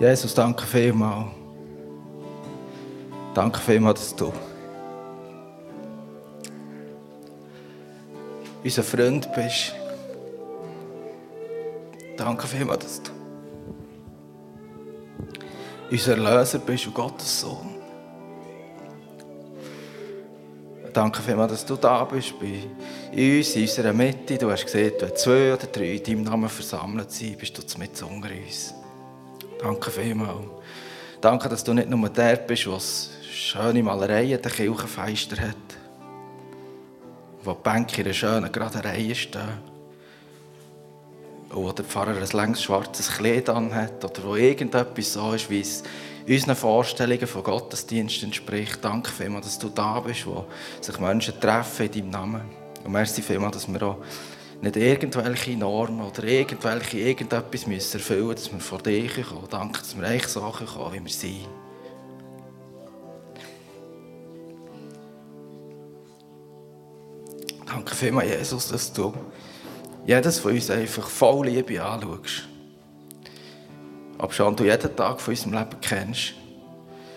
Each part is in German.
Jesus, danke vielmals. Danke vielmals, dass du unser Freund bist. Danke vielmals, dass du unser Löser bist und Gottes Sohn. Danke vielmals, dass du da bist bei uns, in unserer Mitte. Du hast gesehen, wenn zwei oder drei in deinem Namen versammelt sind, bist du mit unter uns. Danke vielmals. Danke, dass du nicht nur der bist, der schöne Malereien der Kirchenfeister hat. Wo die Bänke in einer schönen geraden Reihe stehen. Und wo der Pfarrer ein längs schwarzes Kleid anhat. Oder wo irgendetwas so ist, wie es unseren Vorstellungen von Gottesdienst entspricht. Danke vielmals, dass du da bist, wo sich Menschen treffen in deinem Namen. Und merci vielmals, dass wir auch nicht irgendwelche Normen oder irgendwelche irgendetwas müssen erfüllen müssen, dass wir vor dich kommen. Danke, dass wir eigentlich so kommen, wie wir sind. Danke vielmals, Jesus, dass du jedes von uns einfach voll Liebe anschaust. Aber schon du jeden Tag von unserem Leben kennst.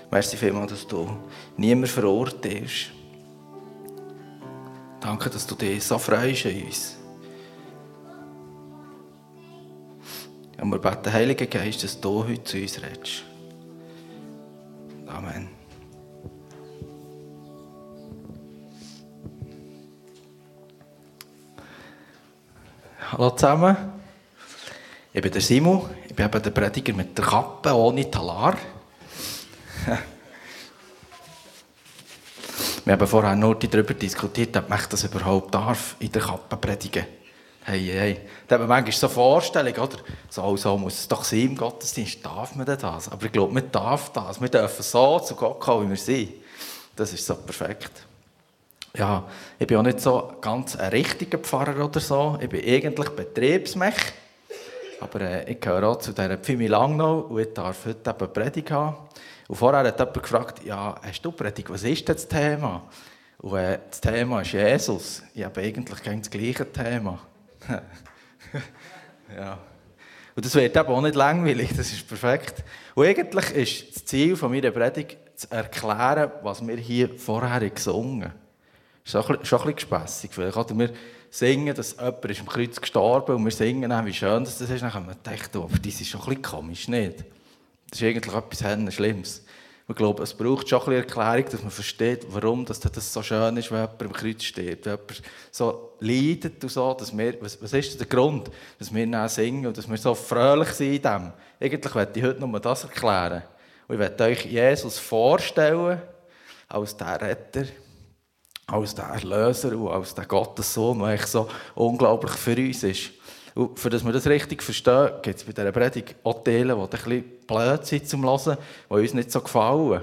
Merci vielmals, dass du niemand verurteilst. Danke, dass du dich so freust an uns. Und wir beten, Heiliger Geist, dass du heute zu uns redest. Amen. Hallo zusammen. Ich bin der Simon. Ich bin eben der Prediger mit der Kappe ohne Talar. Wir haben vorher noch darüber diskutiert, ob man das überhaupt darf, in der Kappe predigen Hey, hey. Da hat man manchmal so Vorstellung, oder? So, so muss es doch sein im Gottesdienst. Darf man das? Aber ich glaube, man darf das. Wir dürfen so zu Gott kommen, wie wir sind. Das ist so perfekt. Ja, ich bin auch nicht so ganz ein richtiger Pfarrer oder so. Ich bin eigentlich Betriebsmech. Aber äh, ich gehöre auch zu dieser Pfimi Langnau und ich darf heute eben Predigt haben. Und vorher hat jemand gefragt, ja, hast du Predigt, was ist denn das Thema? Und äh, das Thema ist Jesus. Ich habe eigentlich kein das gleiche Thema. ja. Und das wird eben auch nicht langweilig, das ist perfekt. Und eigentlich ist das Ziel von meiner Predigt zu erklären, was wir hier vorher gesungen haben. Das ist schon ein bisschen. Vielleicht oder wir singen, dass jemand ist am Kreuz gestorben und wir singen dann, wie schön das ist. Dann können wir denken, aber das ist schon ein bisschen komisch, nicht? Das ist eigentlich etwas Schlimmes. Ich glaube, es braucht schon ein bisschen Erklärung, dass man versteht, warum das, so schön ist, wenn jemand am Kreuz steht, wenn jemand so leidet und so. Dass wir, was, was ist der Grund, dass wir dann singen und dass wir so fröhlich sind in dem? Eigentlich möchte ich heute nur das erklären. Und ich möchte euch Jesus vorstellen als der Retter, als der Erlöser und als der Gottessohn, der eigentlich so unglaublich für uns ist. Und für dass wir das richtig verstehen, gibt es bei dieser Predigt auch Teile, die ein blöd sind zum Hören, die uns nicht so gefallen.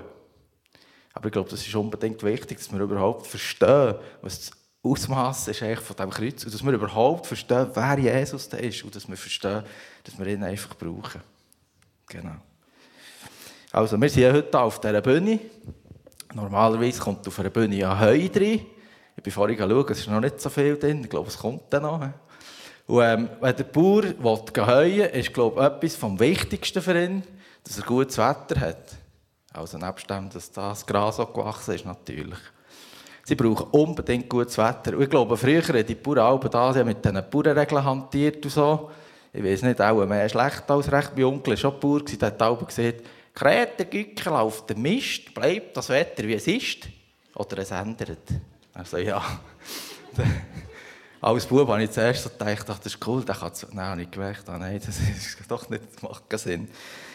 Aber ich glaube, das ist unbedingt wichtig, dass wir überhaupt verstehen, was das Ausmaß ist von diesem Kreuz und dass wir überhaupt verstehen, wer Jesus da ist und dass wir verstehen, dass wir ihn einfach brauchen. Genau. Also, wir sind heute auf dieser Bühne. Normalerweise kommt auf einer Bühne ja Heu rein. Ich bin vorhin geschaut, es ist noch nicht so viel drin. Ich glaube, es kommt dann noch. Und ähm, wenn der Bauer will heuen ist glaube ich, etwas vom Wichtigsten für ihn, dass er gutes Wetter hat. Also nebst dem, dass das Gras auch gewachsen ist, natürlich. Sie brauchen unbedingt gutes Wetter. Und ich glaube, früher haben die Bauern auch da mit diesen Bauernregeln hantiert und so. Ich weiß nicht, auch mehr schlecht als recht. Mein Onkel war schon Bauer, der hat auch gesagt, Krätengückel auf dem Mist, bleibt das Wetter wie es ist. Oder es ändert. Also ja. Als Bub habe ich zuerst so gedacht, das ist cool, Nein, habe ich gemerkt, oh nein, das ist doch nicht, das macht keinen Sinn.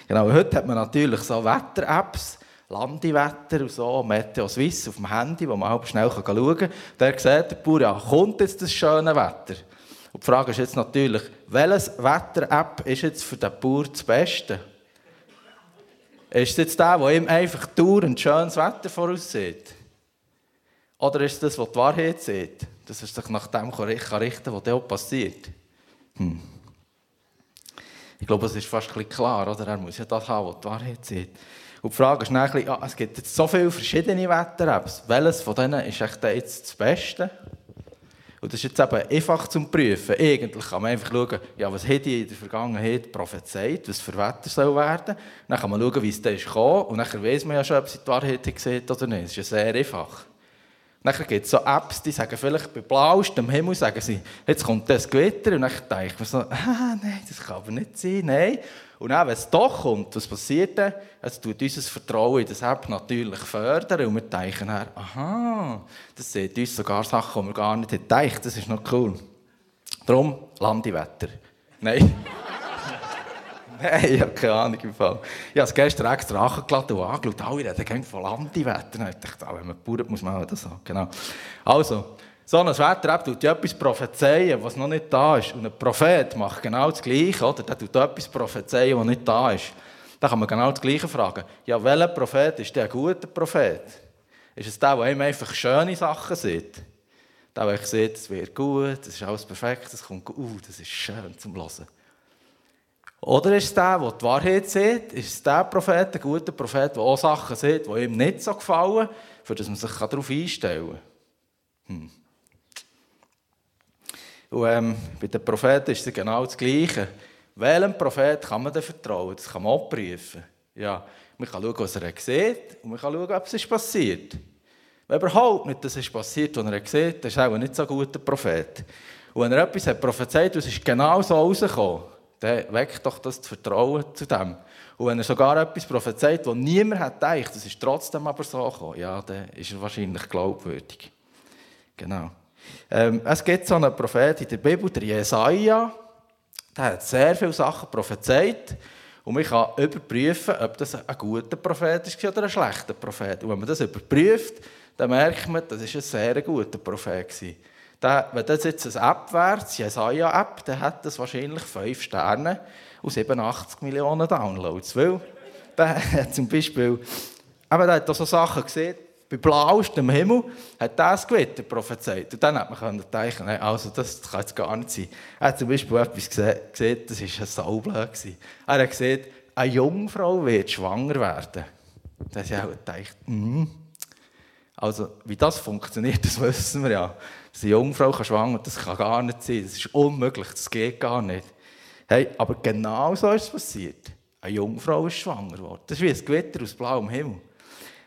Genau, heute hat man natürlich so Wetter-Apps, Landewetter und so, Meteo Swiss auf dem Handy, wo man auch schnell schauen kann. Da sieht der Bauer, ja, kommt jetzt das schöne Wetter? Und die Frage ist jetzt natürlich, welches Wetter-App ist jetzt für den Bauer das Beste? Ist es jetzt der, der ihm einfach dauernd schönes Wetter voraussieht? Oder ist es das, was die Wahrheit sieht? Dass er sich nach dem richten kann, was dann passiert. Hm. Ich glaube, es ist fast klar, oder? Er muss ja das haben, was die Wahrheit sieht. Und die Frage ist dann, ja, es gibt jetzt so viele verschiedene Wetter-Apps. Welches von denen ist echt jetzt das Beste? Und das ist jetzt eben einfach zum Prüfen. Eigentlich kann man einfach schauen, ja, was hat die in der Vergangenheit prophezeit, was für Wetter soll werden. Dann kann man schauen, wie es da ist gekommen. Und dann weiß man ja schon, ob sie die Wahrheit gesehen oder nicht. Das ist ja sehr einfach. Dann gibt es so Apps, die sagen vielleicht bei blauestem Himmel, sagen sie, jetzt kommt das Gewitter. Und dann denke ich mir so, ah, nein, das kann aber nicht sein, nein. Und auch wenn es doch kommt, was passiert dann? Es tut unser Vertrauen in das App natürlich fördern und wir denken dann, aha, das sieht uns sogar Sachen, die wir gar nicht gedacht Das ist noch cool. Darum Landewetter. Nein. Nein, ich habe keine Ahnung im Fall. Ich habe es gestern extra angeladen und angeschaut. Alle reden von Landewetter. Ich dachte, wenn man baut, muss man auch das haben. Genau. Also, so ein Wetter tut etwas prophezeien, was noch nicht da ist. Und ein Prophet macht genau das Gleiche, oder? Der tut etwas prophezeien, was nicht da ist. Da kann man genau das Gleiche fragen. Ja, welcher Prophet ist der ein guter Prophet? Ist es der, der ihm einfach schöne Sachen sieht? Der, der sieht, es wird gut, es ist alles perfekt, es kommt gut, uh, das ist schön zum Hören. Oder ist es der, der die Wahrheit sieht? Ist es der Prophet, der gute Prophet, der auch Sachen sieht, die ihm nicht so gefallen, für das man sich darauf einstellen kann? Hm. Und ähm, bei den Propheten ist es genau das Gleiche. Welchem Prophet kann man denn vertrauen? Das kann man auch prüfen. Ja, man kann schauen, was er sieht und man kann schauen, ob es ist passiert. Wenn überhaupt nicht das ist passiert, was er sieht, dann ist er auch nicht so ein guter Prophet. Und wenn er etwas hat prophezeit es ist genau so rausgekommen, dann weckt doch das, das Vertrauen zu dem. Und wenn er sogar etwas prophezeit, was niemand hat gedacht, das ist trotzdem aber so gekommen, ja, dann ist er wahrscheinlich glaubwürdig. Genau. Ähm, es gibt so einen Prophet in der Bibel, der Jesaja, der hat sehr viele Sachen prophezeit. Und man kann überprüfen, ob das ein guter Prophet ist oder ein schlechter Prophet. Und wenn man das überprüft, dann merkt man, das ist ein sehr guter Prophet gewesen. Wenn das jetzt eine App wäre, die Jesaja-App, dann hat das wahrscheinlich 5 Sterne und 87 Millionen Downloads. Weil der hat zum Beispiel, aber der hat so Sachen gesehen, bei blauestem Himmel hat das Gewitter prophezeit. Und dann hat man denken, also das kann jetzt gar nicht sein. Er hat zum Beispiel etwas gesehen, das war ein Saublöd. Er hat gesehen, eine Jungfrau wird schwanger werden. Da hat auch gedacht, mm. Also, wie das funktioniert, das wissen wir ja. Eine Jungfrau kann schwanger das kann gar nicht sein. Das ist unmöglich, das geht gar nicht. Hey, aber genau so ist es passiert. Eine Jungfrau ist schwanger geworden. Das ist wie ein Gewitter aus blauem Himmel.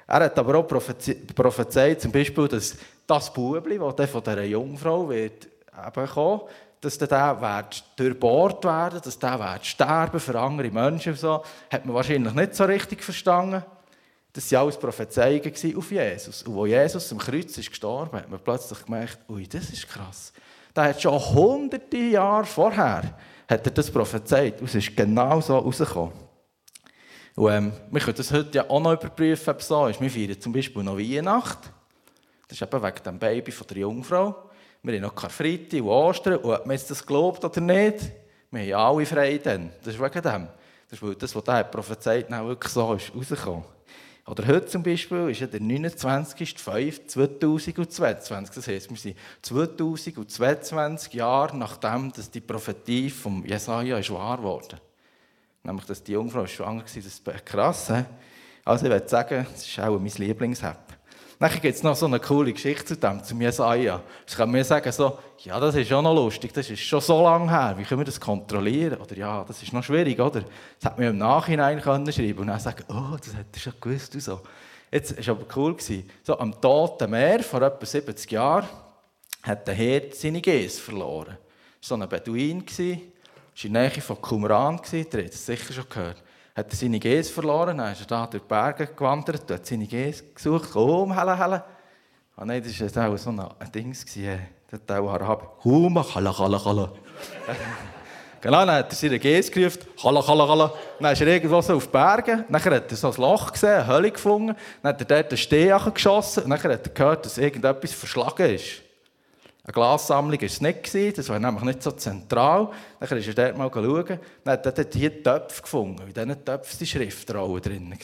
Er hat aber auch prophezeit, zum Beispiel, dass das Bubli, das von dieser Jungfrau wird eben kommen, dass der wird durchbohrt werden, dass der wird sterben für andere Menschen. So. Hat man wahrscheinlich nicht so richtig verstanden. Das waren alles Prophezeiungen auf Jesus. Und als Jesus am Kreuz ist gestorben hat man plötzlich gemerkt, ui, das ist krass. Der hat schon hunderte Jahre vorher hat er das prophezeit. Und es ist genau so rausgekommen. Und, ähm, wir können das heute ja auch noch überprüfen, ob es so ist. Wir feiern zum Beispiel noch Weihnacht. Das ist eben wegen dem Baby von der Jungfrau. Wir haben noch Karfreitag und Ostern. Und ob man jetzt das glaubt oder nicht, wir haben alle frei dann. Das ist wegen dem. Das ist, weil das, was der prophezeit hat, wirklich so ist rausgekommen. Oder heute zum Beispiel ist ja der 29.05.2022. Das heisst, wir sind 2022 Jahre nachdem dass die Prophetie von Jesaja ist wahr wurde. Nämlich, dass die Jungfrau schwanger war. Das ist krass. He? Also ich würde sagen, das ist auch mein Lieblings-App. Dann gibt es noch so eine coole Geschichte zu dem, zu Jesaja. Ich kann mir sagen, so, ja, das ist schon noch lustig, das ist schon so lange her, wie können wir das kontrollieren? Oder ja, das ist noch schwierig, oder? Das hat mir im Nachhinein können schreiben und dann sagen, oh, das hätte ich schon gewusst und so. Jetzt war aber cool. Gewesen. So, am Toten Meer, vor etwa 70 Jahren, hat der Herd seine Gäse verloren. Das war so ein Beduin, war in der Nähe von Qumran, ihr habt es sicher schon gehört. Hat er seine Gäse verloren, dann ist er da durch die Berge gewandert, hat seine Gäse gesucht, komm, helle, helle. Ah nein, das war auch so ein, Ding, hat auch Arabi. Huma, kala, kala, kala. Genau, dann hat er seine Gäse gerufen, kala, kala, kala. Dann ist er irgendwo so auf die Berge, dann hat er so ein Loch gesehen, eine Hölle gefunden, dann hat er dort einen Steh geschossen dann hat er gehört, dass irgendetwas verschlagen ist. Eine Glassammlung war es nicht, das war nämlich nicht so zentral. Dann ist er dort mal schauen, dann hat er hier Töpfe gefunden. In diesen Töpfen waren Schriftrollen drin.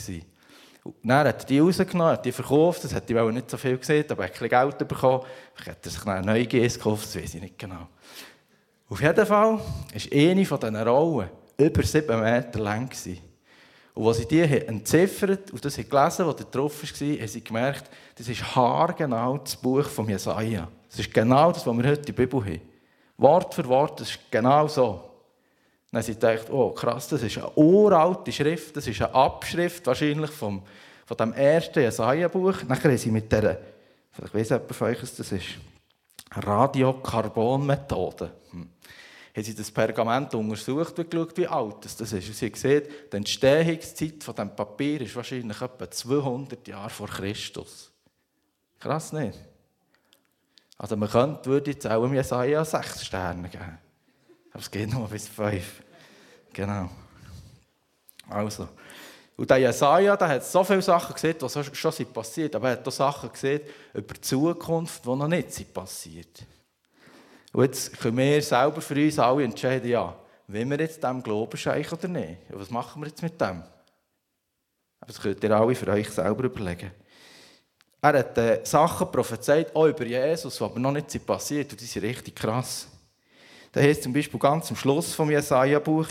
Dann hat er die rausgenommen, hat die verkauft, das hat die nicht so viel gesehen, aber er hat ein Geld bekommen. Hat er sich neue GS gekauft, das weiß ich nicht genau. Auf jeden Fall war eine von diesen Rollen über sieben Meter lang. Und als sie die entziffert und das gelesen was da drauf war, haben sie gemerkt, das ist haargenau das Buch von Jesaja. Das ist genau das, was wir heute in der Bibel haben. Wort für Wort, das ist genau so. Dann haben sie gedacht, oh krass, das ist eine uralte Schrift, das ist eine Abschrift wahrscheinlich vom, von dem ersten Jesaja-Buch. Dann haben sie mit dieser, vielleicht weiss jemand von euch, was das ist, Radiokarbon-Methode. Hm haben sie das Pergament untersucht und geschaut, wie alt das ist. Und sie gesehen, die Entstehungszeit von diesem Papier ist wahrscheinlich etwa 200 Jahre vor Christus. Krass nicht? Also man könnte, würde jetzt auch im Jesaja sechs Sterne geben. Aber es geht nur bis fünf. Genau. Also. Und der Jesaja, der hat so viele Sachen gesehen, die schon sind passiert, aber er hat auch Sachen gesehen über die Zukunft, die noch nicht sind passiert. Und jetzt können wir selber für uns alle entscheiden, ja, wollen wir jetzt dem Glauben schenken oder nicht? Was machen wir jetzt mit dem? Das könnt ihr alle für euch selber überlegen. Er hat äh, Sachen prophezeit, auch über Jesus, die aber noch nicht passiert und die sind richtig krass. Da heißt zum Beispiel ganz am Schluss vom Jesaja-Buch,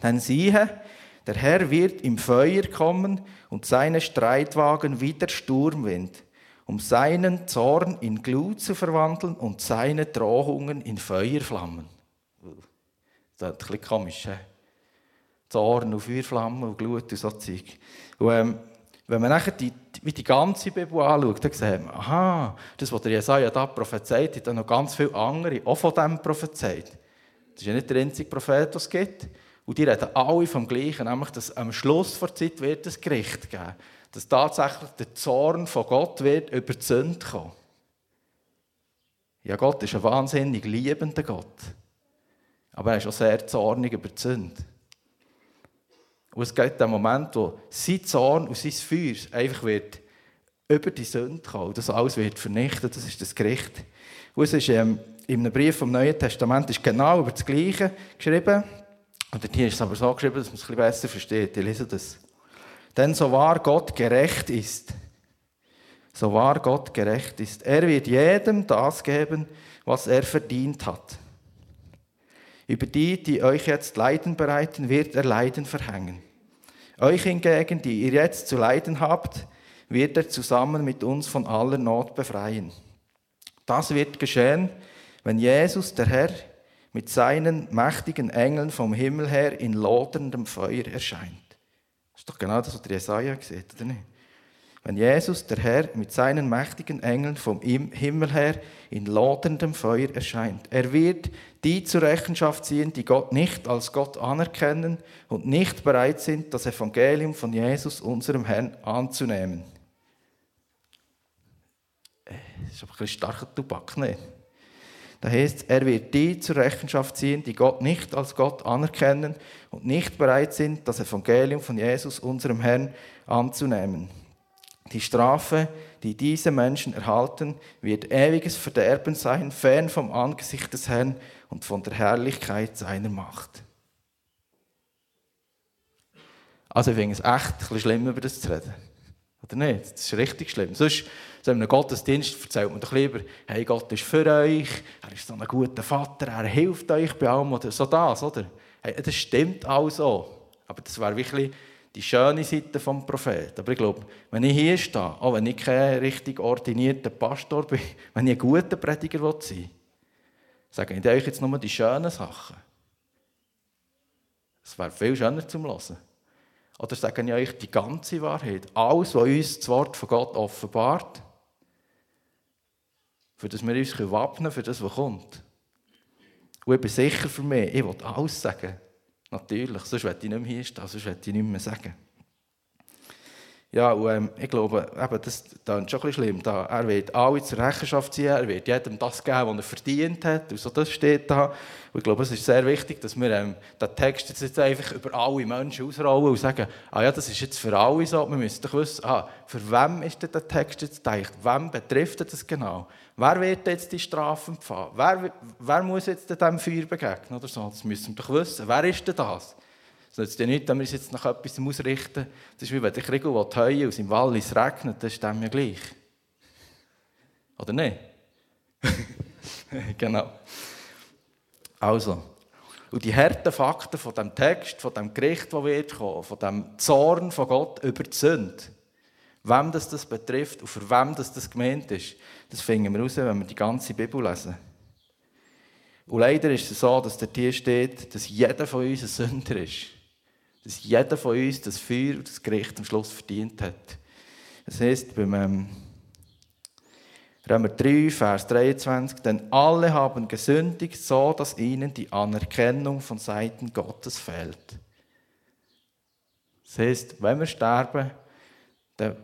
dann siehe, der Herr wird im Feuer kommen und seine Streitwagen wie der Sturmwind um seinen Zorn in Glut zu verwandeln und seine Drohungen in Feuerflammen. Das ist ein bisschen komisch, he? Zorn und Feuerflammen und Glut und so Zeug. Und, ähm, wenn man nachher die, die, die ganze Bibel anschaut, dann sieht man, aha, das, was der Jesaja da prophezeit hat, hat noch ganz viele andere auch von dem prophezeit. Das ist ja nicht der einzige Prophet, den es gibt. Und die reden alle vom Gleichen, nämlich, dass am Schluss der Zeit wird es Gericht geben dass tatsächlich der Zorn von Gott wird über die Sünde kommen. Ja, Gott ist ein wahnsinnig liebender Gott. Aber er ist auch sehr zornig über die Sünde. Und es gibt den Moment, wo sein Zorn und sein Feuer einfach wird über die Sünde kommen. Das alles wird vernichtet. Das ist das Gericht. Und es ist ähm, in einem Brief vom Neuen Testament ist genau über das Gleiche geschrieben. Und hier ist es aber so geschrieben, dass man es ein bisschen besser versteht. Ich lese das. Denn so wahr Gott gerecht ist, so wahr Gott gerecht ist, er wird jedem das geben, was er verdient hat. Über die, die euch jetzt Leiden bereiten, wird er Leiden verhängen. Euch hingegen, die ihr jetzt zu leiden habt, wird er zusammen mit uns von aller Not befreien. Das wird geschehen, wenn Jesus, der Herr, mit seinen mächtigen Engeln vom Himmel her in loderndem Feuer erscheint. Ist doch genau das, was der Jesaja sieht, oder nicht? Wenn Jesus, der Herr, mit seinen mächtigen Engeln vom Himmel her in loderndem Feuer erscheint. Er wird die zur Rechenschaft ziehen, die Gott nicht als Gott anerkennen und nicht bereit sind, das Evangelium von Jesus, unserem Herrn, anzunehmen. Äh, das ist aber ein starker Tubak, nicht? Da heißt er wird die zur Rechenschaft ziehen, die Gott nicht als Gott anerkennen und nicht bereit sind, das Evangelium von Jesus, unserem Herrn, anzunehmen. Die Strafe, die diese Menschen erhalten, wird ewiges Verderben sein, fern vom Angesicht des Herrn und von der Herrlichkeit seiner Macht. Also ich finde es echt ein bisschen schlimm, über das zu reden. Oder nicht? Das ist richtig schlimm. Sonst, so in einem Gottesdienst erzählt man doch lieber, hey, Gott ist für euch, er ist so ein guter Vater, er hilft euch bei allem, oder so das, oder? Hey, das stimmt auch so. Aber das wäre wirklich die schöne Seite des Propheten. Aber ich glaube, wenn ich hier stehe, auch wenn ich kein richtig ordinierter Pastor bin, wenn ich ein guter Prediger sein will, sage ich euch jetzt nur die schönen Sachen. Es wäre viel schöner zum Hören. Oder sage ich euch die ganze Wahrheit? Alles, was uns das Wort von Gott offenbart, für das wir uns wappnen für das, was kommt. Und ich bin sicher für mich, ich will alles sagen. Natürlich, sonst werde ich nicht mehr hier stehen, sonst werde ich nicht mehr sagen. Ja, und ähm, ich glaube, eben, das, ist schon ein bisschen schlimm. Da, er wird alle zur Rechenschaft ziehen, er wird jedem das geben, was er verdient hat. Und so, das steht da. Und ich glaube, es ist sehr wichtig, dass wir ähm, den Text jetzt, jetzt einfach über alle Menschen ausrollen und sagen, ah ja, das ist jetzt für alle so. Wir müssen doch wissen, ah, für wem ist denn der Text jetzt gedacht? Wem betrifft das genau? Wer wird jetzt die Strafe empfangen? Wer, wer muss jetzt dem Feuer begegnen? Oder so? Das müssen wir doch wissen. Wer ist denn das? Es nützt ja nicht, wenn wir uns jetzt nach etwas ausrichten. Das ist wie wenn der Kriegel heuen aus im Wald es regnet, das ist dem ja gleich. Oder nicht? genau. Also, Und die harten Fakten von dem Text, von dem Gericht, das wird kommen, von dem Zorn von Gott über die Sünde, wem das, das betrifft und für wem das, das gemeint ist, das finden wir raus, wenn wir die ganze Bibel lesen. Und leider ist es so, dass der hier steht, dass jeder von uns ein Sünder ist. Dass jeder von uns das Feuer und das Gericht am Schluss verdient hat. Das heißt, beim ähm, Römer 3, Vers 23, denn alle haben gesündigt, so dass ihnen die Anerkennung von Seiten Gottes fehlt. Das heißt, wenn wir sterben, dann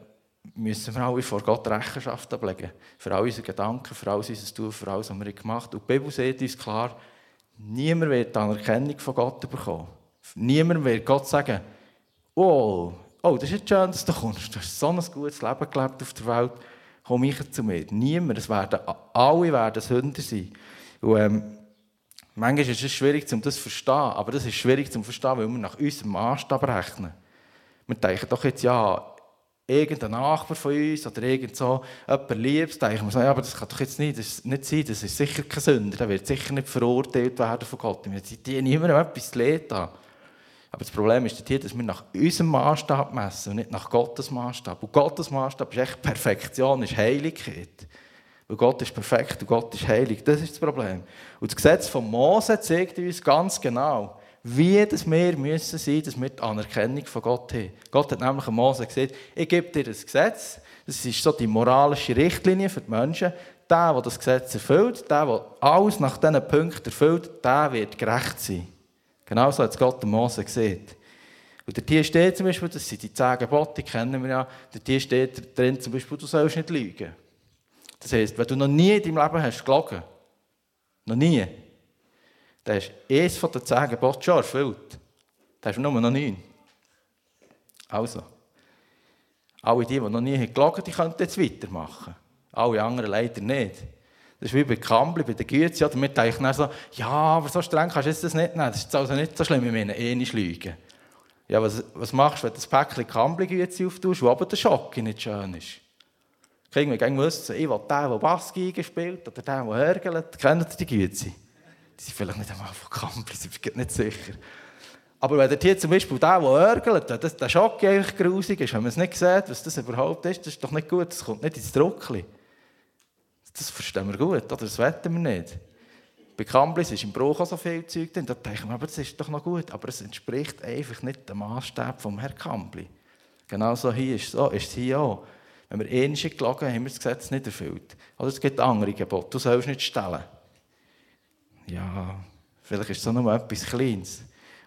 müssen wir alle vor Gott Rechenschaft ablegen. Für all unsere Gedanken, für alles unser Tun, für alles, was wir gemacht haben. Und die Bibel sagt uns klar, niemand wird die Anerkennung von Gott bekommen. Niemand wird Gott sagen, oh, oh, das ist jetzt schön, dass du kommst. Du hast so ein gutes Leben gelebt auf der Welt. Komm ich zu mir. Niemand. Es werden, alle werden Sünder sein. Und, ähm, manchmal ist es schwierig, um das zu verstehen. Aber das ist schwierig zu verstehen, weil wir nach unserem Maßstab rechnen. Wir denken doch jetzt, ja, irgendein Nachbar von uns oder irgend so jemand Liebes, denken wir so, ja, aber das kann doch jetzt nicht, das nicht sein, das ist sicher kein Sünder, der wird sicher nicht verurteilt werden von Gott. Wir die niemandem etwas zu an. Aber das Problem ist hier, dass wir nach unserem Maßstab messen und nicht nach Gottes Maßstab. Und Gottes Maßstab ist echt Perfektion, ist Heiligkeit. Weil Gott ist perfekt und Gott ist heilig. Das ist das Problem. Und das Gesetz von Mose zeigt uns ganz genau, wie das wir müssen sein, dass wir die Anerkennung von Gott haben. Gott hat nämlich Mose gesagt, ich gebe dir das Gesetz, das ist so die moralische Richtlinie für die Menschen. Der, der das Gesetz erfüllt, der, der alles nach diesen Punkten erfüllt, der wird gerecht sein. Genauso hat Gott Mose gesehen. Und der Tier steht zum Beispiel, das sind die zehn Gebote, die kennen wir ja, der Tier steht drin zum Beispiel, du sollst nicht lügen. Das heisst, wenn du noch nie in deinem Leben hast gelogen, noch nie, dann hast du eines von den zehn Geboten schon erfüllt. Dann hast du nur noch neun. Also, alle die, die noch nie gelogen haben, die können jetzt weitermachen. Alle anderen leider nicht. Das ist wie bei Kambli, bei der Güte. Oder wir denken dann so, ja, aber so streng kannst du das nicht nehmen. Das ist also nicht so schlimm, ich meine, eh nicht lügen. Ja, was, was machst du, wenn du das Päckchen Kambli-Güte auftust, wo aber der Schock nicht schön ist? Kriegen wir gerne wissen, ich will den, der Bassgeige spielt, oder den, der hörgelt, kennt die Güte? Die sind vielleicht nicht einmal von Kambli, ich bin nicht sicher. Aber wenn hier zum Beispiel der, der hörgelt, dass der Schock eigentlich grusig ist, wenn man es nicht sieht, was das überhaupt ist, das ist doch nicht gut, das kommt nicht ins Druckli. Das verstehen wir gut, oder? das wetten wir nicht. Bei Kamblis ist im Bruch auch so viel Zeug drin. Da denken wir, aber das ist doch noch gut. Aber es entspricht einfach nicht dem Maßstab vom Herrn Kambli. Genauso hier ist es, so, ist es hier auch. Wenn wir ähnliche gelogen haben, haben wir das Gesetz nicht erfüllt. Oder es gibt andere Gebote. Du sollst nicht stellen. Ja, vielleicht ist es auch nur etwas Kleines.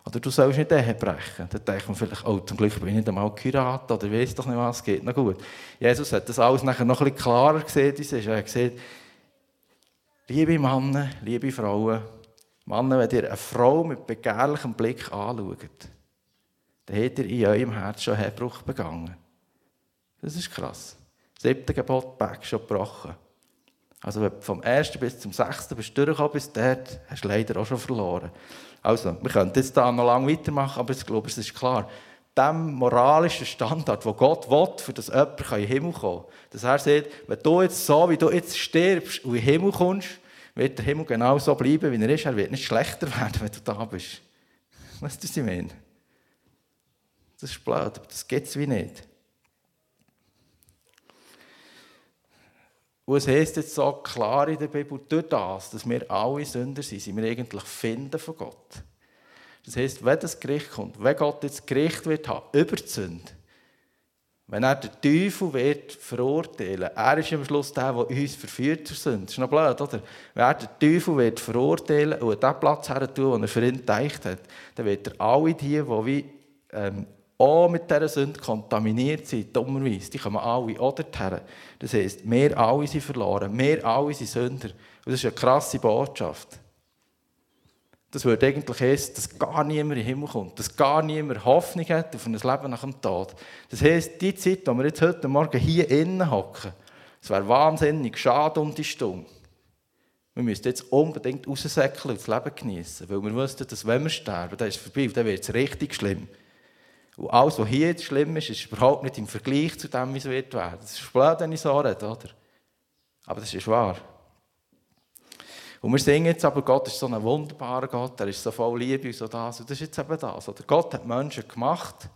Oder du sollst nicht Ehe brechen. Dann denkt man vielleicht, oh, zum Glück bin ich nicht einmal geheiratet oder weiss doch nicht, was geht. Na gut. Jesus hat das alles nachher noch bisschen klarer gesehen. Er hat gesagt, liebe Männer, liebe Frauen, Männer, wenn ihr eine Frau mit begehrlichem Blick anschaut, dann habt ihr in eurem Herz schon Herbruch begangen. Das ist krass. Das siebte Gebot, Back schon gebrochen. Also wenn du vom ersten bis zum sechsten bist durchgekommen bis dort, hast du leider auch schon verloren. Also, wir können jetzt da noch lange weitermachen, aber ich glaube, es ist klar, dem moralischen Standard, wo Gott will, für das jemand in den Himmel kommen kann, dass er sagt, wenn du jetzt so, wie du jetzt stirbst und in den Himmel kommst, wird der Himmel genau so bleiben, wie er ist. Er wird nicht schlechter werden, wenn du da bist. Weißt du, was ich meine? Das ist blöd, aber das geht es wie nicht. Und es heisst jetzt so klar in der Bibel, durch das, dass wir alle Sünder sind, sind wir eigentlich Finden von Gott. Das heisst, wenn das Gericht kommt, wenn Gott jetzt Gericht wird haben über die Sünde, wenn er den Teufel wird verurteilen, er ist am Schluss der, der uns verführt zur Sünde. Das ist noch blöd, oder? Wenn er den Teufel wird verurteilen und den Platz her tun, den er für ihn gedacht hat, dann wird er alle die, die wie, ähm, auch mit dieser Sünde kontaminiert sind, dummerweise, die kommen alle auch dorthin. Das heisst, wir alle sind verloren, wir alle sind Sünder. Und das ist eine krasse Botschaft. Das würde eigentlich heißen, dass gar niemand in den Himmel kommt, dass gar niemand Hoffnung hat auf ein Leben nach dem Tod. Das heisst, die Zeit, wo wir jetzt heute Morgen hier innen hocken, es wäre wahnsinnig schade um die Stunde. Wir müssten jetzt unbedingt raussäckeln und das Leben genießen, weil wir wüssten, dass wenn wir sterben, dann ist es vorbei, dann wird es richtig schlimm. Und alles, was hier jetzt schlimm ist, ist überhaupt nicht im Vergleich zu dem, wie es wird werden. Das ist blöd, wenn ich so rede, oder? Aber das ist wahr. Und wir singen jetzt aber, Gott ist so ein wunderbarer Gott, er ist so voll Liebe und so das. Und das ist jetzt eben das. Oder Gott hat Menschen gemacht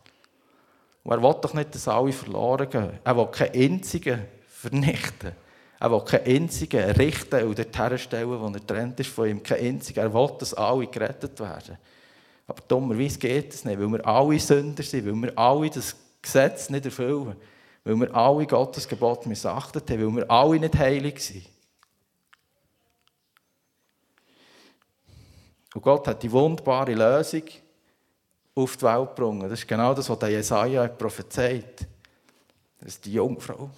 und er will doch nicht, dass alle verloren gehen. Er will keinen einzigen vernichten. Er will keinen einzigen richten und dort herstellen, wo er trennt ist von ihm. Kein einziger. Er will, dass alle gerettet werden. Aber dummerweise geht es nicht, weil wir alle Sünder sind, weil wir alle das Gesetz nicht erfüllen, weil wir alle Gottes Gebot missachtet haben, weil wir alle nicht heilig sind. Und Gott hat die wunderbare Lösung auf die Welt gebracht. Das ist genau das, was der Jesaja prophezeit. Dass die Jungfrau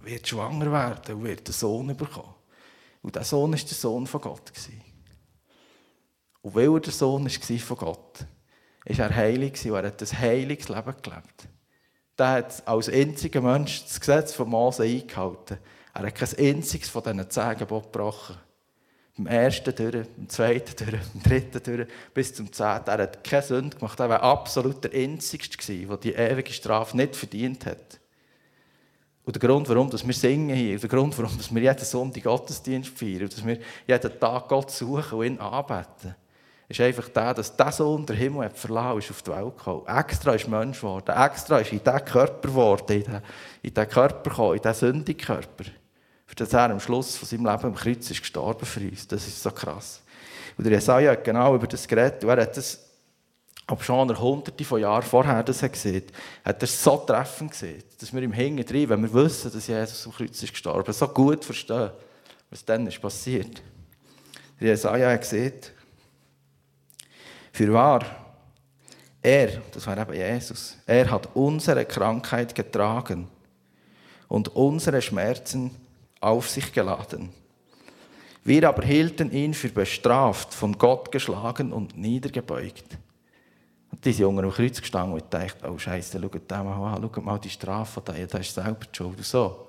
wird schwanger werden und wird einen Sohn bekommen. Und dieser Sohn war der Sohn von Gott. Und weil er der Sohn war von Gott, war er heilig und er hat ein heiliges Leben gelebt. Der hat als einziger Mensch das Gesetz von Mose eingehalten. Er hat kein einziges von diesen zehn Geboten gebrochen. Im ersten durch, im zweiten durch, im dritten durch, bis zum zehnten. Er hat keine Sünde gemacht. Er war absolut der Einzigste, der die ewige Strafe nicht verdient hat. Und der Grund, warum wir singen hier, der Grund, warum wir jeden Sonntag Gottesdienst feiern, dass wir jeden Tag Gott suchen und ihn anbeten, ist einfach der, dass der Sohn der Himmel hat verlassen ist auf die Welt gekommen. Extra ist Mensch geworden. Extra ist in diesen Körper geworden, in diesen, Körper gekommen, in diesen Sündigkörper. Für das er am Schluss von seinem Leben am Kreuz ist gestorben für uns. Das ist so krass. Und der Jesaja hat genau über das geredet. Und er hat das, ob schon er hunderte von Jahren vorher das gesehen, hat er so treffend gesehen, dass wir im Hängen drin, wenn wir wissen, dass Jesus am Kreuz ist gestorben, so gut verstehen, was dann ist passiert. Der Jesaja hat gesehen, für wahr, er, das war eben Jesus, er hat unsere Krankheit getragen und unsere Schmerzen auf sich geladen. Wir aber hielten ihn für bestraft, von Gott geschlagen und niedergebeugt. Und diese Jungen am Kreuz gestanden und dachten, oh Scheiße, schaut mal an, schaut mal die Strafe an, der ist selber Schuld. So.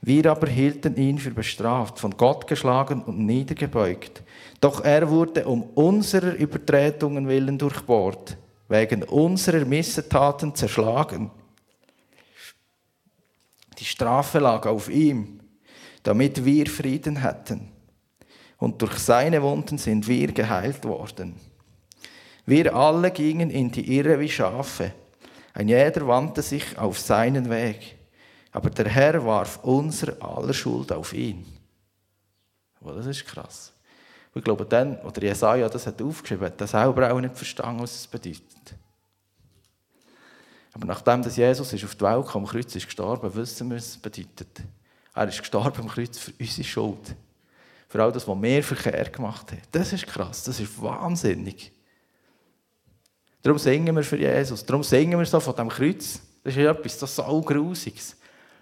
Wir aber hielten ihn für bestraft, von Gott geschlagen und niedergebeugt. Doch er wurde um unserer Übertretungen willen durchbohrt, wegen unserer Missetaten zerschlagen. Die Strafe lag auf ihm, damit wir Frieden hätten. Und durch seine Wunden sind wir geheilt worden. Wir alle gingen in die Irre wie Schafe. Ein jeder wandte sich auf seinen Weg. Aber der Herr warf unser aller Schuld auf ihn. Oh, das ist krass. Ich glaube, dann, oder Jesaja das hat aufgeschrieben, hat das selber auch nicht verstanden, was es bedeutet. Aber nachdem dass Jesus auf die Welt kam, am Kreuz ist gestorben, wissen wir, was es bedeutet. Er ist gestorben am Kreuz für unsere Schuld. Für all das, was wir verkehrt gemacht haben. Das ist krass, das ist wahnsinnig. Darum singen wir für Jesus. Darum singen wir so von dem Kreuz. Das ist etwas so Grusiges.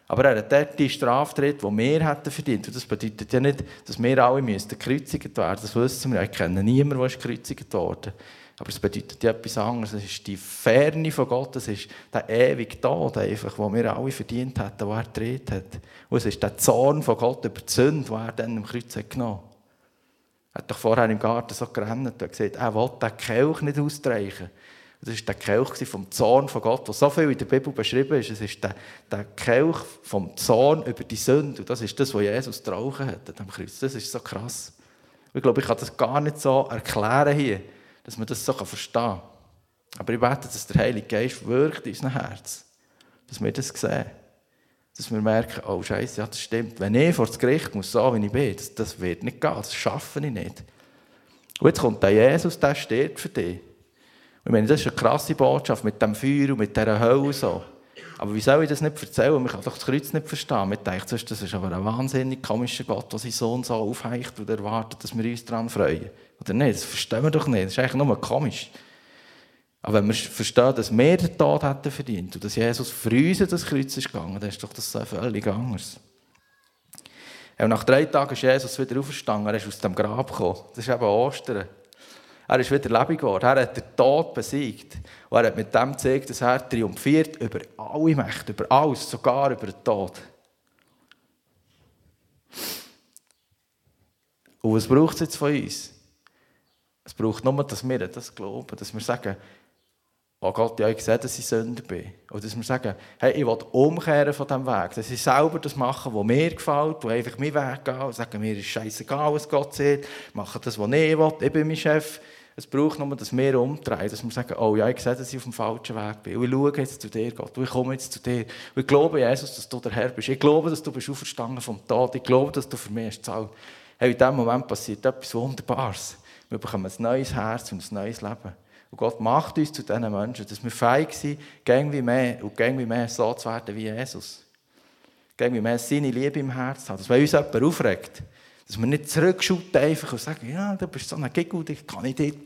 Aber er hat dort die Straftritt, die wir hätten verdient. Und das bedeutet ja nicht, dass wir alle gekreuzigt werden. Das wissen wir. Ich kenne niemanden, der gekreuzigt wurde. Aber es bedeutet ja etwas anderes. Es ist die Ferne von Gott. Es ist der ewige Tod, einfach, den wir alle verdient hätten, den er gedreht hat. Und es ist der Zorn von Gott über die Sünde, den er dann am Kreuz hat genommen hat. Er hat doch vorher im Garten so gerannt und gesagt, er will den Kelch nicht ausstreichen. Das war der Kelch vom Zorn von Gott, der so viel in der Bibel beschrieben ist. Es ist der, der Kelch vom Zorn über die Sünde. Und das ist das, was Jesus trauchen hat am Kreuz. Das ist so krass. Ich glaube, ich kann das gar nicht so erklären hier, dass man das so verstehen kann. Aber ich bete, dass der Heilige Geist wirkt in unserem Herz. Dass wir das sehen. Dass wir merken, oh Scheiße, ja, das stimmt. Wenn ich vor das Gericht muss, so wie ich bin, das, das wird nicht gehen, das schaffe ich nicht. Und jetzt kommt der Jesus, der steht für dich. Und ich meine, das ist eine krasse Botschaft mit dem Feuer und mit dieser Hölle so. Aber wie soll ich das nicht erzählen? Man kann doch das Kreuz nicht verstehen. Man denkt, das ist aber ein wahnsinnig komischer Gott, der seinen Sohn so aufheicht und erwartet, dass wir uns daran freuen. Oder nicht? Das verstehen wir doch nicht. Das ist eigentlich nur komisch. Aber wenn wir verstehen, dass wir den Tod hätten verdient und dass Jesus für uns das Kreuz ist gegangen, dann ist doch das so völlig anders. Und nach drei Tagen ist Jesus wieder auferstanden. Er ist aus dem Grab gekommen. Das ist eben Ostern. Er ist wieder lebendig geworden. Er hat den Tod besiegt. Und er hat mit dem gezeigt, dass er triumphiert über alle Mächte, über alles, sogar über den Tod. Und was braucht es jetzt von uns? Es braucht nur, dass wir das glauben, dass wir sagen, oh Gott, ja, sehe, dass ich Sünder bin. Oder dass wir sagen, hey, ich will umkehren von diesem Weg. Dass ich selber das mache, was mir gefällt, wo einfach meinen Weg geht. Und sagen, mir ist scheißegal, was Gott sieht. Mache das, was ich will. Ich bin mein Chef. Es braucht nur, dass wir umdrehen, dass wir sagen, oh ja, ich sehe, dass ich auf dem falschen Weg bin. Und ich schaue jetzt zu dir, Gott. Und ich komme jetzt zu dir. Und ich glaube, Jesus, dass du der Herr bist. Ich glaube, dass du bist auferstanden vom Tod. Ich glaube, dass du für mich hast gezahlt. Hey, in diesem Moment passiert etwas Wunderbares. Wir bekommen ein neues Herz und ein neues Leben. Und Gott macht uns zu diesen Menschen, dass wir fähig sind, wie mehr und gäng wie mehr so zu werden wie Jesus. Gäng wie mehr seine Liebe im Herzen haben. Dass wenn uns jemand aufregt, dass wir nicht zurückschauen einfach und sagen, ja, du bist so ein Giggle, ich kann nicht dich.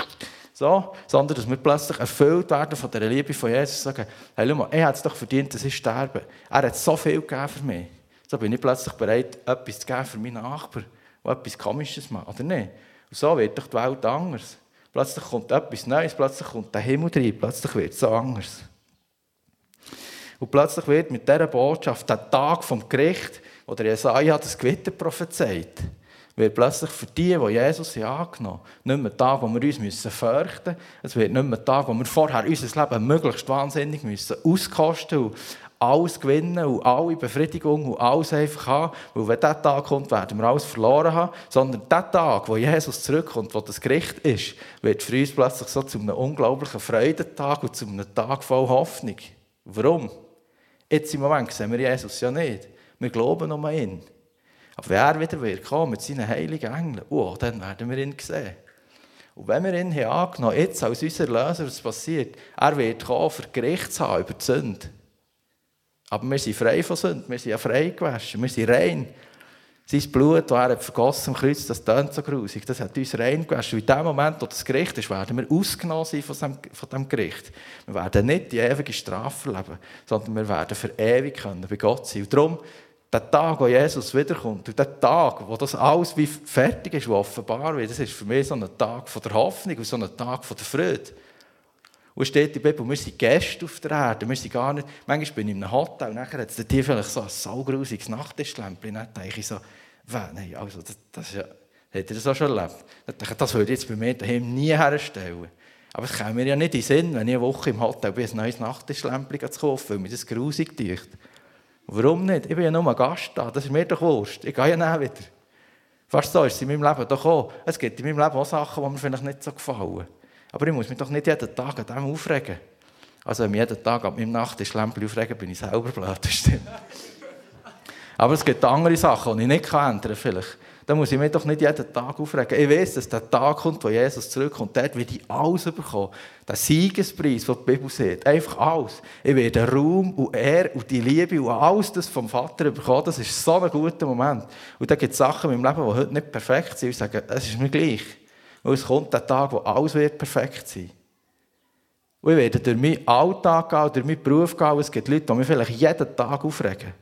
So, sondern dass wir plötzlich erfüllt werden von der Liebe von Jesus und sagen, hey, schau mal, er hat es doch verdient, dass ich sterbe. Er hat so viel gegeben für mich. So bin ich plötzlich bereit, etwas zu geben für meinen Nachbarn, der etwas Komisches macht, oder nicht? Und so wird doch die Welt anders. Plötzlich kommt etwas Neues, plötzlich kommt der Himmel rein, plötzlich wird es anders. Und plötzlich wird mit dieser Botschaft der Tag vom Gericht, wo der Jesaja das Gewitter prophezeit, wird plötzlich für die, die Jesus angenommen haben, nicht mehr der Tag, wo wir uns fürchten müssen. Es wird nicht mehr der Tag, wo wir vorher unser Leben möglichst wahnsinnig müssen auskosten müssen alles gewinnen und alle Befriedigung und alles einfach haben. Weil wenn dieser Tag kommt, werden wir alles verloren haben. Sondern der Tag, wo Jesus zurückkommt, wo das Gericht ist, wird für uns plötzlich so zu einem unglaublichen Freudentag und zu einem Tag voll Hoffnung. Warum? Jetzt im Moment sehen wir Jesus ja nicht. Wir glauben nur an ihn. Aber wenn er wieder wird kommen mit seinen heiligen Engeln, oh, dann werden wir ihn sehen. Und wenn wir ihn haben angenommen jetzt als unser Löser, was passiert, er wird kommen, für Gericht zu haben über die Sünde. Aber wir sind frei von Sünde, wir sind ja frei gewaschen, wir sind rein. Sein Blut, das er vergossen am Kreuz, das tönt so grusig, das hat uns rein gewaschen. In dem Moment, wo das Gericht ist, werden wir ausgenommen sein von diesem, von diesem Gericht. Wir werden nicht die ewige Strafe erleben, sondern wir werden für ewig können bei Gott sein. Und darum, der Tag, wo Jesus wiederkommt, und der Tag, wo das alles wie fertig ist, wo offenbar wird, das ist für mich so ein Tag von der Hoffnung und so ein Tag von der Freude. Und steht in der Bibel, wir sind Gäste auf der Erde. Wir sind gar nicht, manchmal bin ich in einem Hotel und nachher hat es hier vielleicht so ein saugrusiges Nachttischlämpchen. Dann denke ich so, nein, also das, das ja, hat er das auch schon erlebt? das würde ich jetzt bei mir daheim nie herstellen. Aber es käme mir ja nicht in den Sinn, wenn ich eine Woche im Hotel bin, ein neues Nachttischlämpchen zu kaufen, weil mir das grusig tut. Warum nicht? Ich bin ja nur ein Gast da, das ist mir doch wurscht. Ich gehe ja nicht wieder. Fast so ist es in meinem Leben doch auch. Es gibt in meinem Leben auch Sachen, die mir vielleicht nicht so gefallen. Aber ich muss mich doch nicht jeden Tag an dem aufregen. Also wenn ich jeden Tag an meinem Nachttischlämpchen aufregen, bin ich selber blöd, das stimmt. Aber es gibt andere Sachen, die ich nicht ändern kann, vielleicht. Da muss ich mich doch nicht jeden Tag aufregen. Ich weiß, dass der Tag kommt, wo Jesus zurückkommt. Dort werde ich alles bekommen. Der Siegespreis, den die Bibel sieht. Einfach alles. Ich werde Ruhm und Ehre und die Liebe und alles das vom Vater bekommen. Das ist so ein guter Moment. Und da gibt es Sachen in meinem Leben, die heute nicht perfekt sind. Ich sage, es ist mir gleich. Weil es kommt der Tag, wo alles wird perfekt sein Und ich werde durch meinen Alltag gehen, durch meinen Beruf gehen. Es gibt Leute, die mich vielleicht jeden Tag aufregen.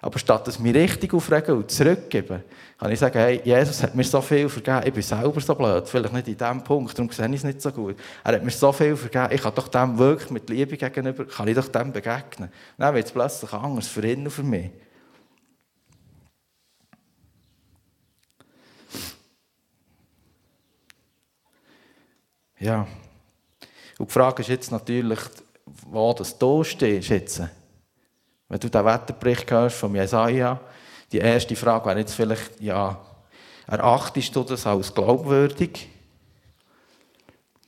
Aber statt dass mich richtig aufregen und zurückgeben, kann ich sagen, hey, Jesus hat mir so viel vergeben, ich bin selber so blöd, vielleicht nicht in diesem Punkt, darum sehe ich es nicht so gut. Er hat mir so viel vergeben, ich kann doch dem wirklich mit Liebe gegenüber, kann ich doch dem begegnen. Dann wird es plötzlich anders für ihn und für mich. Ja. Und die Frage ist jetzt natürlich, wo das du stehst jetzt. Wenn du den Wetterbericht hörst von Jesaja, die erste Frage wäre jetzt vielleicht, ja, erachtest du das als glaubwürdig?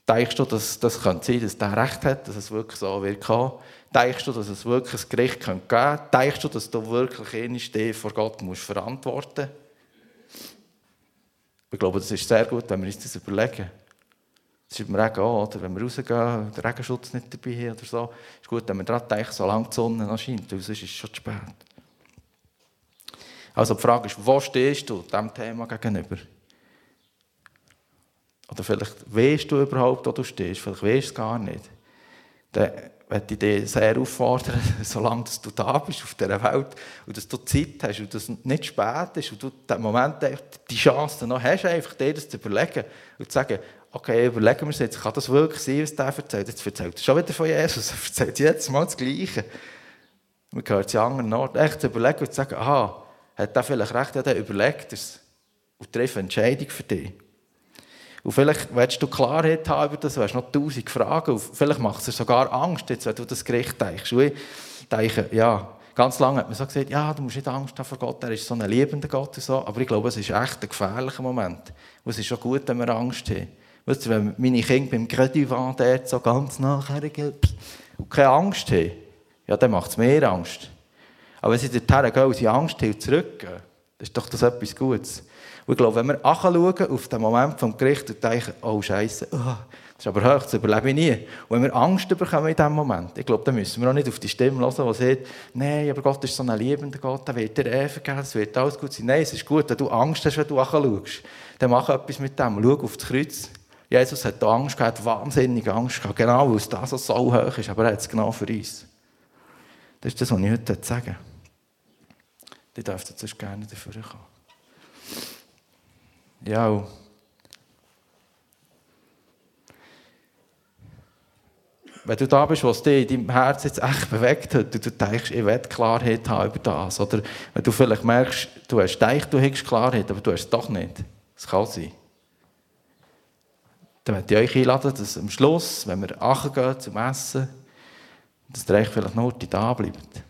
Denkst du, dass das könnte dass der Recht hat, dass es wirklich so wird kommen? Denkst du, dass es wirklich ein Gericht geben könnte? Denkst du, dass du wirklich ihn vor Gott musst verantworten musst? Ich glaube, das ist sehr gut, wenn wir uns das überlegen. Das ist im Regen auch, oder? wenn wir rausgehen, den Regenschutz nicht dabei haben oder so. ist gut, wenn man daran denkt, solange die Sonne noch scheint, sonst ist es schon zu spät. Also die Frage ist, wo stehst du diesem Thema gegenüber? Oder vielleicht weißt du überhaupt, wo du stehst, vielleicht weißt du es gar nicht. Dann möchte ich dich sehr auffordern, solange du da bist auf dieser Welt und dass du Zeit hast und dass es nicht spät ist und du den Moment, die Chance noch hast, einfach dir das zu überlegen und zu sagen, okay, überlegen wir uns jetzt, kann das wirklich sein, was der erzählt? Jetzt erzählt er schon wieder von Jesus, er erzählt jetzt Mal das Gleiche. Man gehört zu anderen Orten, echt zu überlegen und sagen, aha, hat der vielleicht recht, ja, der überlegt es und trifft eine Entscheidung für dich. Und vielleicht willst du Klarheit haben über das, du hast noch tausend Fragen. Und vielleicht macht es dir sogar Angst, jetzt, wenn du das Gericht denkst. Und ich denke, ja, ganz lange hat man so gesagt, ja, du musst nicht Angst haben vor Gott, er ist so ein liebender Gott und so. Aber ich glaube, es ist echt ein gefährlicher Moment. Und es ist schon gut, wenn wir Angst haben. Weißt du, wenn meine Kinder beim dort so ganz nachher und keine Angst haben, ja, dann macht es mehr Angst. Aber wenn sie dorthin gehen und sie Angst haben zurückgehen, dann ist doch das etwas Gutes. Und ich glaube, wenn wir anschauen auf den Moment vom Gericht und denken, oh Scheiße, oh, das ist aber hoch, das überlebe ich nie. Und wenn wir Angst bekommen in diesem Moment, ich glaube, dann müssen wir auch nicht auf die Stimme hören, die sagt, nein, aber Gott ist so ein liebender Gott, der wird dir eh vergeben, es wird alles gut sein. Nein, es ist gut, wenn du Angst hast, wenn du anschaust. Dann mach etwas mit dem, schau auf das Kreuz. Jesus hat Angst gehabt, wahnsinnig Angst gehabt, genau weil es da so, so hoch ist, aber er hat es genau für uns. Das ist das, was ich heute sagen. Die dürften sonst gerne dafür kommen. Ja, wenn du da bist, was dich in deinem Herz jetzt echt bewegt hat, und du denkst, ich will Klarheit haben über das, oder wenn du vielleicht merkst, du hast gedacht, du hättest Klarheit, aber du hast es doch nicht. Das kann sein. Dann möchte ich euch einladen, dass am Schluss, wenn wir gehen zum Essen, dass ihr vielleicht noch da bleibt.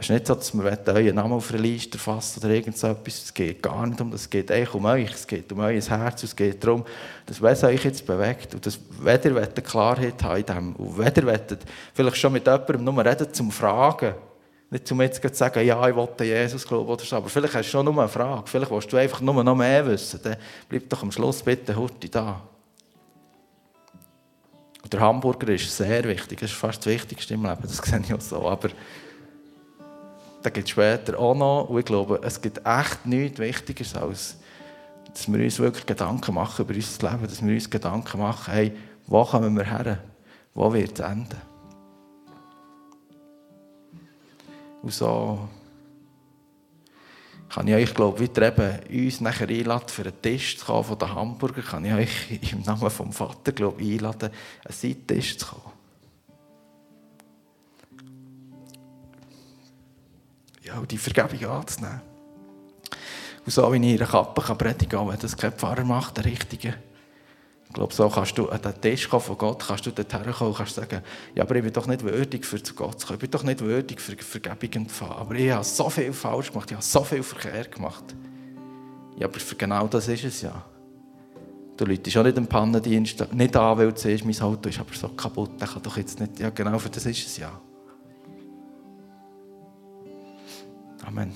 Es ist nicht so, dass wir euren Namen auf einer Liste fassen oder irgend so etwas. Es geht gar nicht um das. Es geht eigentlich um euch. Es geht um euer Herz. Es geht darum, dass wenn es euch jetzt bewegt und dass, wenn ihr eine Klarheit habt in dem und wenn ihr vielleicht schon mit jemandem nur reden zum Fragen, nicht zum jetzt zu sagen, ja, ich wollte Jesus glauben oder so, aber vielleicht hast du schon nur eine Frage. Vielleicht willst du einfach nur noch mehr wissen. Dann bleib doch am Schluss bitte heute da. Der Hamburger ist sehr wichtig. Das ist fast das Wichtigste im Leben. Das sehe ich auch so. Aber da gibt es später auch noch. Und ich glaube, es gibt echt nichts Wichtigeres, als dass wir uns wirklich Gedanken machen über unser Leben, dass wir uns Gedanken machen, hey, wo kommen wir her? Wo wird es enden? Und so kann ich euch, glaube ich, eben uns nachher einladen, für einen Tisch zu kommen von den Hamburger, kann ich euch im Namen vom Vater, glaube ich, einladen, einen Seittisch zu kommen. ja, die Vergebung anzunehmen. Und so wie ich in einer Kappe predigen kann, wenn das kein Pfarrer macht, der Richtige. Ich glaube, so kannst du an den Tisch kommen von Gott, kannst du dort herkommen und kannst sagen, ja, aber ich bin doch nicht würdig, für zu Gott zu kommen. Ich bin doch nicht würdig, für Vergebung zu fahren. Aber ich habe so viel falsch gemacht, ich habe so viel Verkehr gemacht. Ja, aber für genau das ist es ja. Du läutest auch nicht im Pannendienst nicht an, weil du siehst, mein Auto ist aber so kaputt, der kann doch jetzt nicht... Ja, genau für das ist es ja. Amen.